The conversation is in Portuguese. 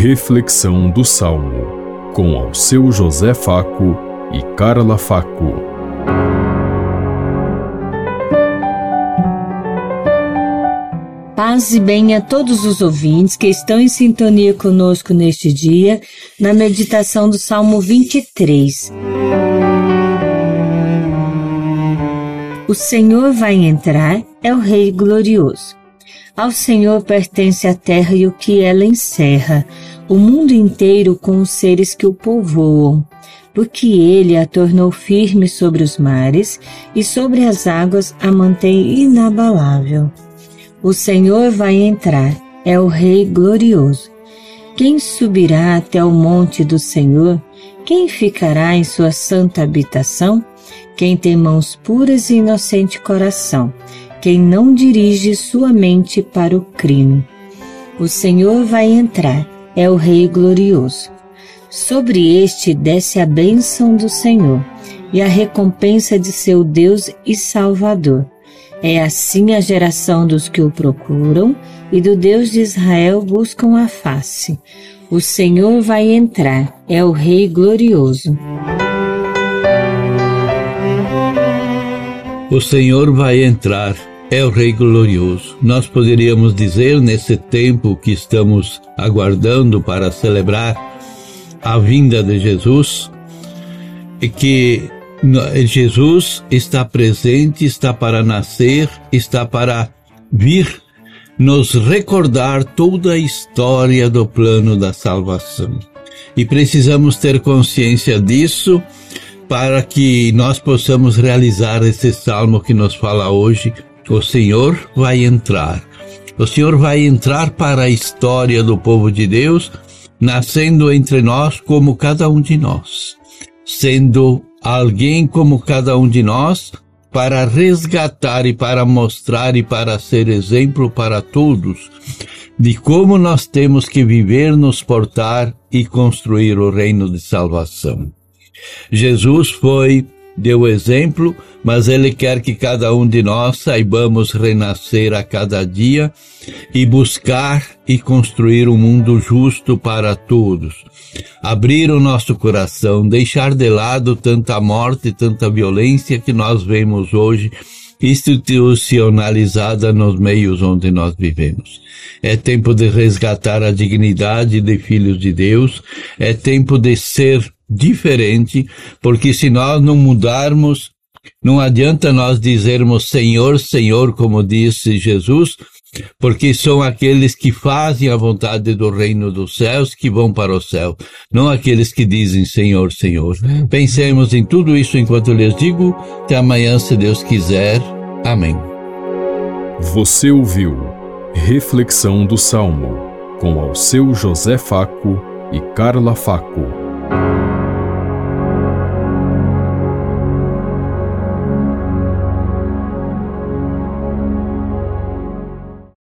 Reflexão do Salmo, com ao seu José Faco e Carla Faco. Paz e bem a todos os ouvintes que estão em sintonia conosco neste dia, na meditação do Salmo 23. O Senhor vai entrar, é o Rei glorioso. Ao Senhor pertence a terra e o que ela encerra, o mundo inteiro com os seres que o povoam, porque ele a tornou firme sobre os mares e sobre as águas a mantém inabalável. O Senhor vai entrar, é o Rei glorioso. Quem subirá até o monte do Senhor? Quem ficará em sua santa habitação? Quem tem mãos puras e inocente coração, quem não dirige sua mente para o crime. O Senhor vai entrar, é o Rei glorioso. Sobre este desce a bênção do Senhor e a recompensa de seu Deus e Salvador. É assim a geração dos que o procuram e do Deus de Israel buscam a face. O Senhor vai entrar, é o Rei glorioso. O Senhor vai entrar, é o Rei glorioso. Nós poderíamos dizer, nesse tempo que estamos aguardando para celebrar a vinda de Jesus, que Jesus está presente, está para nascer, está para vir nos recordar toda a história do plano da salvação. E precisamos ter consciência disso para que nós possamos realizar esse salmo que nos fala hoje. O Senhor vai entrar. O Senhor vai entrar para a história do povo de Deus, nascendo entre nós como cada um de nós, sendo alguém como cada um de nós, para resgatar e para mostrar e para ser exemplo para todos de como nós temos que viver, nos portar e construir o reino de salvação. Jesus foi, deu exemplo, mas Ele quer que cada um de nós saibamos renascer a cada dia e buscar e construir um mundo justo para todos. Abrir o nosso coração, deixar de lado tanta morte, tanta violência que nós vemos hoje institucionalizada nos meios onde nós vivemos. É tempo de resgatar a dignidade de filhos de Deus, é tempo de ser diferente, porque se nós não mudarmos, não adianta nós dizermos Senhor, Senhor, como disse Jesus, porque são aqueles que fazem a vontade do reino dos céus que vão para o céu, não aqueles que dizem Senhor, Senhor. Pensemos em tudo isso enquanto lhes digo. Até amanhã, se Deus quiser. Amém. Você ouviu Reflexão do Salmo com ao seu José Faco e Carla Faco.